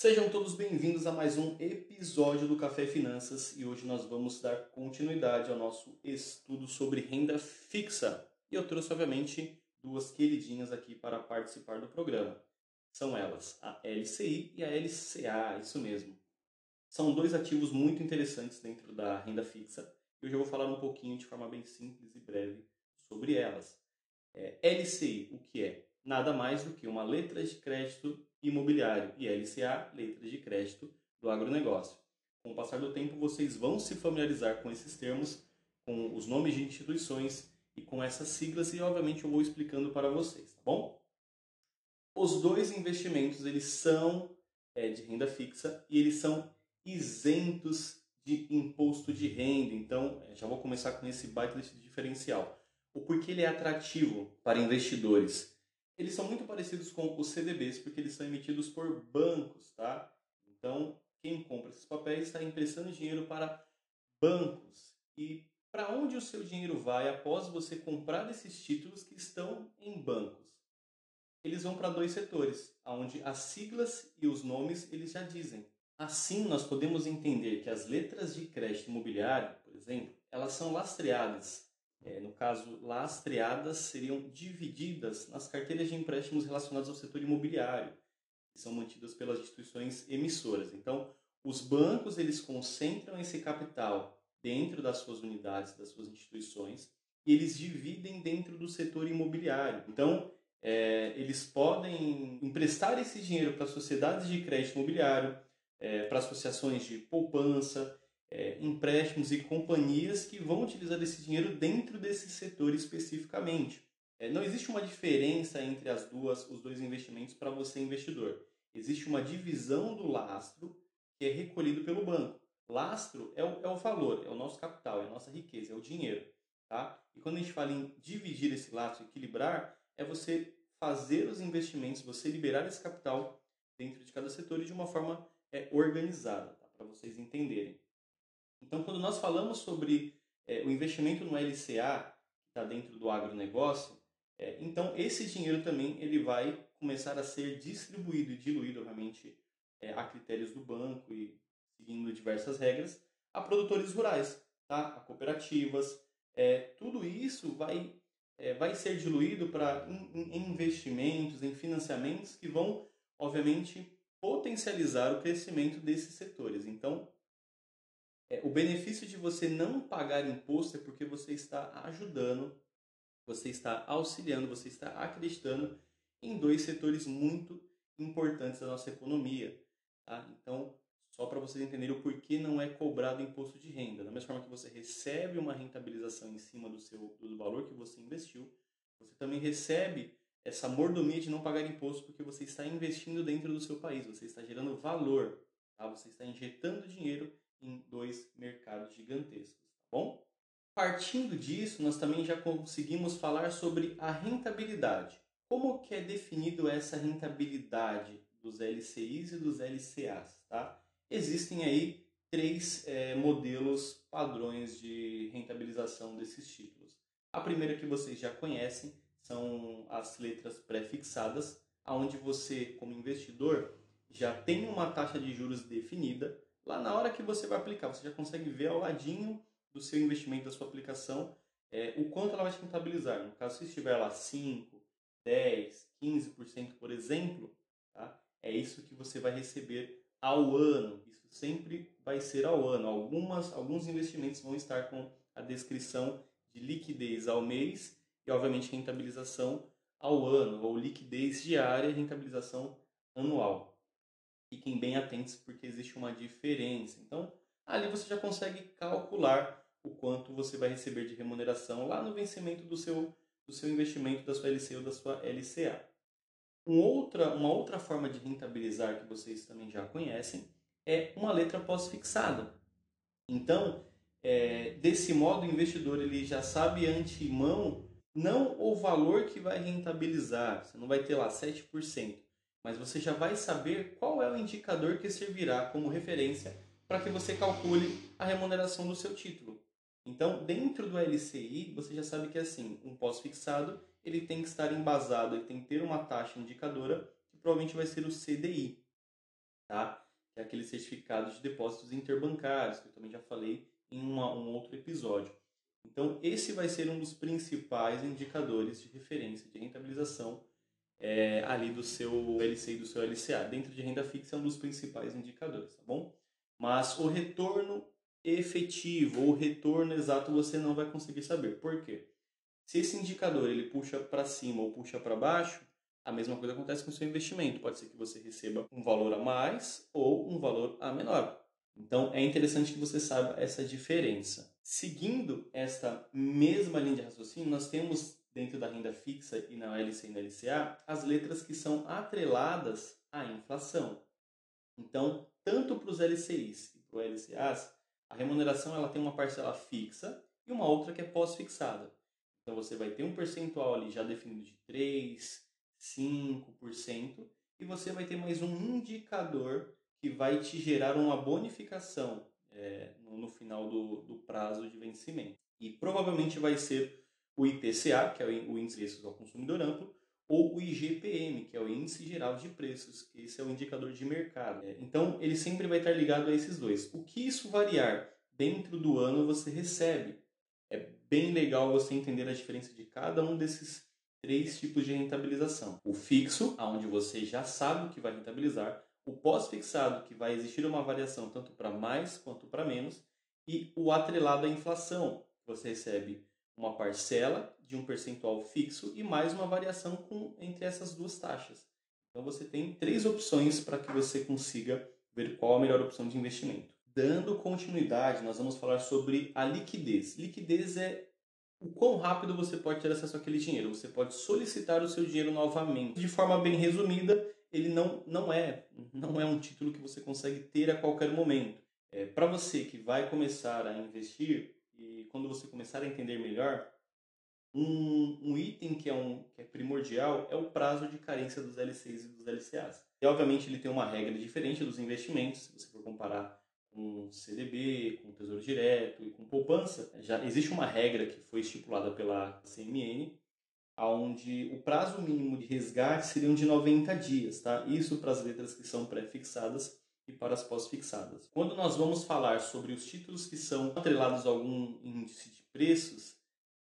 Sejam todos bem-vindos a mais um episódio do Café Finanças e hoje nós vamos dar continuidade ao nosso estudo sobre renda fixa. E eu trouxe, obviamente, duas queridinhas aqui para participar do programa. São elas a LCI e a LCA, isso mesmo. São dois ativos muito interessantes dentro da renda fixa e hoje eu vou falar um pouquinho de forma bem simples e breve sobre elas. É, LCI, o que é? Nada mais do que uma letra de crédito imobiliário e LCA, letras de crédito do agronegócio. Com o passar do tempo, vocês vão se familiarizar com esses termos, com os nomes de instituições e com essas siglas e, obviamente, eu vou explicando para vocês, tá bom? Os dois investimentos, eles são é, de renda fixa e eles são isentos de imposto de renda. Então, é, já vou começar com esse baita diferencial. O porquê ele é atrativo para investidores? Eles são muito parecidos com os CDBs, porque eles são emitidos por bancos, tá? Então, quem compra esses papéis está emprestando dinheiro para bancos. E para onde o seu dinheiro vai após você comprar esses títulos que estão em bancos? Eles vão para dois setores, onde as siglas e os nomes eles já dizem. Assim, nós podemos entender que as letras de crédito imobiliário, por exemplo, elas são lastreadas é, no caso, lastreadas, seriam divididas nas carteiras de empréstimos relacionados ao setor imobiliário, que são mantidas pelas instituições emissoras. Então, os bancos eles concentram esse capital dentro das suas unidades, das suas instituições, e eles dividem dentro do setor imobiliário. Então, é, eles podem emprestar esse dinheiro para sociedades de crédito imobiliário, é, para associações de poupança, é, empréstimos e companhias que vão utilizar esse dinheiro dentro desse setor especificamente. É, não existe uma diferença entre as duas, os dois investimentos para você investidor. Existe uma divisão do lastro que é recolhido pelo banco. Lastro é o, é o valor, é o nosso capital, é a nossa riqueza, é o dinheiro. Tá? E quando a gente fala em dividir esse lastro, equilibrar, é você fazer os investimentos, você liberar esse capital dentro de cada setor e de uma forma é, organizada, tá? para vocês entenderem. Então, quando nós falamos sobre é, o investimento no LCA, que está dentro do agronegócio, é, então esse dinheiro também ele vai começar a ser distribuído e diluído, obviamente, é, a critérios do banco e seguindo diversas regras, a produtores rurais, tá? a cooperativas. É, tudo isso vai, é, vai ser diluído para in, in investimentos, em financiamentos que vão, obviamente, potencializar o crescimento desses setores. Então, é, o benefício de você não pagar imposto é porque você está ajudando, você está auxiliando, você está acreditando em dois setores muito importantes da nossa economia. Tá? Então, só para vocês entenderem o porquê não é cobrado imposto de renda. Da mesma forma que você recebe uma rentabilização em cima do, seu, do valor que você investiu, você também recebe essa mordomia de não pagar imposto porque você está investindo dentro do seu país, você está gerando valor, tá? você está injetando dinheiro em dois mercados gigantescos, tá bom? Partindo disso, nós também já conseguimos falar sobre a rentabilidade. Como que é definido essa rentabilidade dos LCIs e dos LCAs, tá? Existem aí três é, modelos padrões de rentabilização desses títulos. A primeira que vocês já conhecem são as letras pré-fixadas, onde você, como investidor, já tem uma taxa de juros definida Lá na hora que você vai aplicar, você já consegue ver ao ladinho do seu investimento, da sua aplicação, é, o quanto ela vai te rentabilizar. No caso, se estiver lá 5, 10, 15%, por exemplo, tá? é isso que você vai receber ao ano. Isso sempre vai ser ao ano. Algumas, alguns investimentos vão estar com a descrição de liquidez ao mês e, obviamente, rentabilização ao ano, ou liquidez diária e rentabilização anual fiquem bem atentos porque existe uma diferença. Então, ali você já consegue calcular o quanto você vai receber de remuneração lá no vencimento do seu, do seu investimento, da sua LC ou da sua LCA. Um outra, uma outra forma de rentabilizar que vocês também já conhecem é uma letra pós-fixada. Então, é, desse modo, o investidor ele já sabe antemão não o valor que vai rentabilizar. Você não vai ter lá 7% mas você já vai saber qual é o indicador que servirá como referência para que você calcule a remuneração do seu título. Então, dentro do LCI, você já sabe que assim, um pós-fixado, ele tem que estar embasado, ele tem que ter uma taxa indicadora, que provavelmente vai ser o CDI. tá? Que é aquele certificado de depósitos interbancários, que eu também já falei em uma, um outro episódio. Então, esse vai ser um dos principais indicadores de referência de rentabilização é, ali do seu LC e do seu LCA. Dentro de renda fixa é um dos principais indicadores, tá bom? Mas o retorno efetivo ou retorno exato você não vai conseguir saber. Por quê? Se esse indicador ele puxa para cima ou puxa para baixo, a mesma coisa acontece com o seu investimento. Pode ser que você receba um valor a mais ou um valor a menor. Então é interessante que você saiba essa diferença. Seguindo esta mesma linha de raciocínio, nós temos dentro da renda fixa e na LC e na LCA as letras que são atreladas à inflação. Então, tanto para os LCIs e para os LCAs, a remuneração ela tem uma parcela fixa e uma outra que é pós-fixada. Então você vai ter um percentual ali já definido de 3, 5%, e você vai ter mais um indicador que vai te gerar uma bonificação é, no, final do, do, prazo de vencimento. E provavelmente vai ser o IPCA, que é o Índice de Preços ao Consumidor Amplo, ou o IGPM, que é o Índice Geral de Preços, que esse é o indicador de mercado. É, então, ele sempre vai estar ligado a esses dois. O que isso variar dentro do ano você recebe. É bem legal você entender a diferença de cada um desses três tipos de rentabilização. O fixo, aonde você já sabe o que vai rentabilizar, o pós-fixado, que vai existir uma variação tanto para mais quanto para menos, e o atrelado à inflação, você recebe uma parcela de um percentual fixo e mais uma variação com, entre essas duas taxas. Então você tem três opções para que você consiga ver qual a melhor opção de investimento. Dando continuidade, nós vamos falar sobre a liquidez. Liquidez é o quão rápido você pode ter acesso àquele dinheiro. Você pode solicitar o seu dinheiro novamente. De forma bem resumida, ele não, não é não é um título que você consegue ter a qualquer momento. É, Para você que vai começar a investir e começar a entender melhor, um, um item que é, um, que é primordial é o prazo de carência dos LCs e dos LCAs. E obviamente ele tem uma regra diferente dos investimentos, se você for comparar com CDB, com Tesouro Direto e com poupança, já existe uma regra que foi estipulada pela CMN onde o prazo mínimo de resgate seriam de 90 dias, tá? Isso para as letras que são pré-fixadas e para as pós-fixadas. Quando nós vamos falar sobre os títulos que são atrelados a algum índice de preços,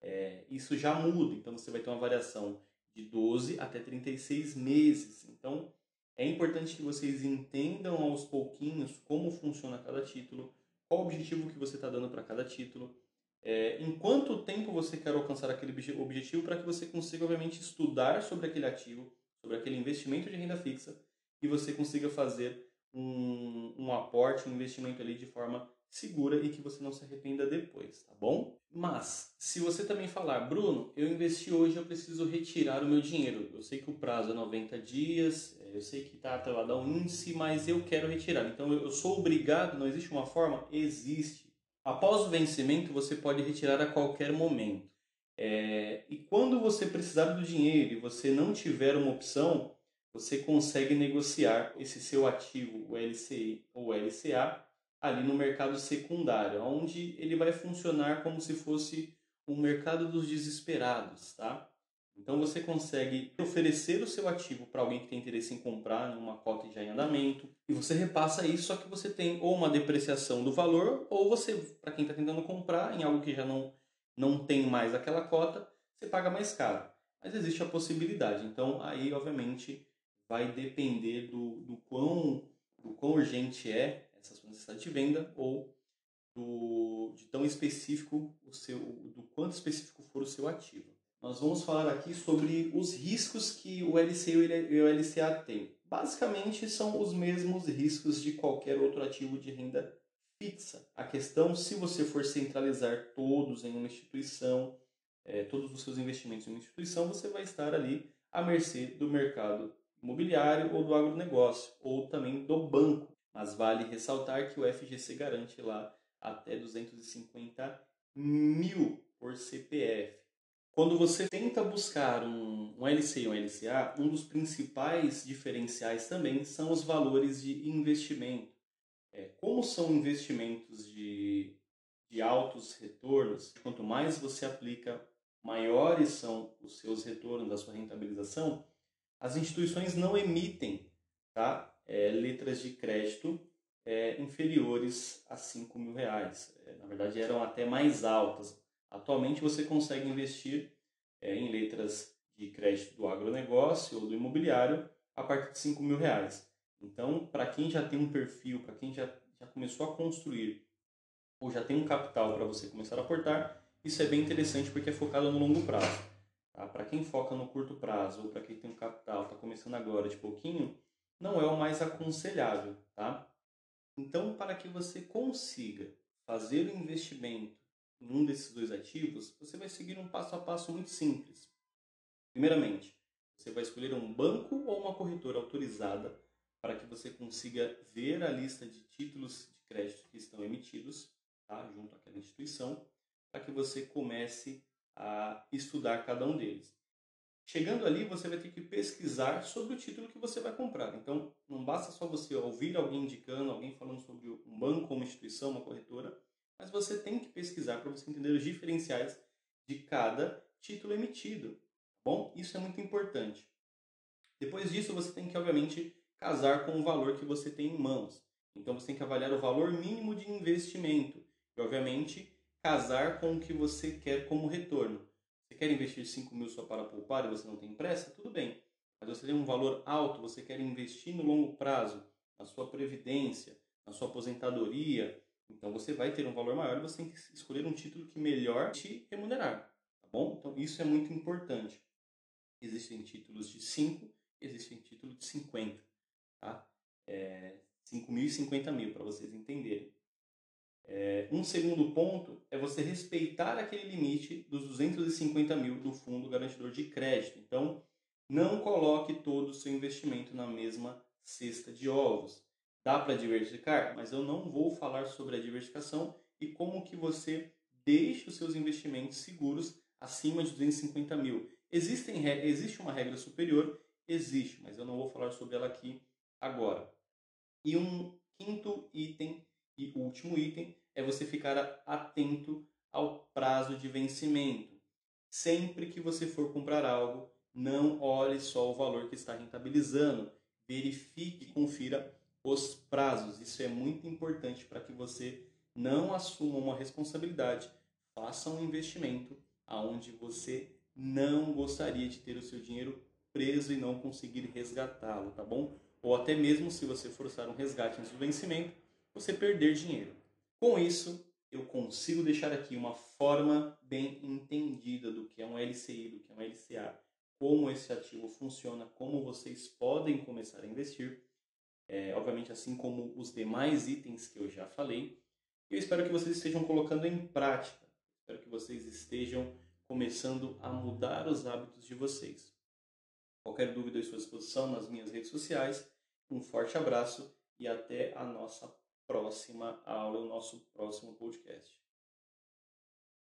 é, isso já muda. Então você vai ter uma variação de 12 até 36 meses. Então é importante que vocês entendam aos pouquinhos como funciona cada título, qual o objetivo que você está dando para cada título é, em quanto tempo você quer alcançar aquele objetivo para que você consiga, obviamente, estudar sobre aquele ativo, sobre aquele investimento de renda fixa e você consiga fazer um, um aporte, um investimento ali de forma segura e que você não se arrependa depois, tá bom? Mas, se você também falar, Bruno, eu investi hoje, eu preciso retirar o meu dinheiro. Eu sei que o prazo é 90 dias, é, eu sei que está atrelado ao índice, mas eu quero retirar. Então, eu sou obrigado, não existe uma forma? Existe. Após o vencimento, você pode retirar a qualquer momento. É, e quando você precisar do dinheiro e você não tiver uma opção, você consegue negociar esse seu ativo, o LCI ou LCA, ali no mercado secundário, onde ele vai funcionar como se fosse um mercado dos desesperados, tá? Então você consegue oferecer o seu ativo para alguém que tem interesse em comprar numa cota já em andamento e você repassa isso, só que você tem ou uma depreciação do valor ou você, para quem está tentando comprar em algo que já não, não tem mais aquela cota, você paga mais caro. Mas existe a possibilidade. Então aí, obviamente, vai depender do, do, quão, do quão urgente é essa sua necessidade de venda ou do, de tão específico o seu, do quanto específico for o seu ativo nós vamos falar aqui sobre os riscos que o LC e o LCA têm. Basicamente, são os mesmos riscos de qualquer outro ativo de renda fixa. A questão, se você for centralizar todos em uma instituição, é, todos os seus investimentos em uma instituição, você vai estar ali à mercê do mercado imobiliário ou do agronegócio, ou também do banco. Mas vale ressaltar que o FGC garante lá até 250 mil por CPF. Quando você tenta buscar um, um LC ou um LCA, um dos principais diferenciais também são os valores de investimento. É, como são investimentos de, de altos retornos, quanto mais você aplica, maiores são os seus retornos, da sua rentabilização, as instituições não emitem tá, é, letras de crédito é, inferiores a 5 mil reais. É, na verdade, eram até mais altas. Atualmente, você consegue investir é, em letras de crédito do agronegócio ou do imobiliário a partir de 5 mil reais. Então, para quem já tem um perfil, para quem já, já começou a construir ou já tem um capital para você começar a aportar, isso é bem interessante porque é focado no longo prazo. Tá? Para quem foca no curto prazo ou para quem tem começando agora de pouquinho, não é o mais aconselhável. Tá? Então, para que você consiga fazer o investimento em um desses dois ativos, você vai seguir um passo a passo muito simples. Primeiramente, você vai escolher um banco ou uma corretora autorizada para que você consiga ver a lista de títulos de crédito que estão emitidos tá, junto àquela instituição, para que você comece a estudar cada um deles. Chegando ali, você vai ter que pesquisar sobre o título que você vai comprar. Então, não basta só você ouvir alguém indicando, alguém falando sobre um banco, uma instituição, uma corretora, mas você tem que pesquisar para você entender os diferenciais de cada título emitido. Tá bom, isso é muito importante. Depois disso, você tem que, obviamente, casar com o valor que você tem em mãos. Então, você tem que avaliar o valor mínimo de investimento e, obviamente, casar com o que você quer como retorno. Você quer investir 5 mil só para poupar e você não tem pressa? Tudo bem. Mas você tem um valor alto, você quer investir no longo prazo, na sua previdência, na sua aposentadoria, então você vai ter um valor maior e você tem que escolher um título que melhor te remunerar, tá bom? Então isso é muito importante. Existem títulos de 5, existem títulos de 50, tá? É, 5 mil e 50 mil, para vocês entenderem. É, um segundo ponto é você respeitar aquele limite dos 250 mil do fundo garantidor de crédito. Então, não coloque todo o seu investimento na mesma cesta de ovos. Dá para diversificar, mas eu não vou falar sobre a diversificação e como que você deixa os seus investimentos seguros acima de 250 mil. Existem, existe uma regra superior? Existe, mas eu não vou falar sobre ela aqui agora. E um quinto item e último item é você ficar atento ao prazo de vencimento. Sempre que você for comprar algo, não olhe só o valor que está rentabilizando. Verifique e confira os prazos. Isso é muito importante para que você não assuma uma responsabilidade, faça um investimento aonde você não gostaria de ter o seu dinheiro preso e não conseguir resgatá-lo, tá bom? Ou até mesmo se você forçar um resgate antes do vencimento, você perder dinheiro. Com isso, eu consigo deixar aqui uma forma bem entendida do que é um LCI, do que é um LCA, como esse ativo funciona, como vocês podem começar a investir, é, obviamente assim como os demais itens que eu já falei. Eu espero que vocês estejam colocando em prática, espero que vocês estejam começando a mudar os hábitos de vocês. Qualquer dúvida à sua disposição nas minhas redes sociais. Um forte abraço e até a nossa próxima aula, o nosso próximo podcast.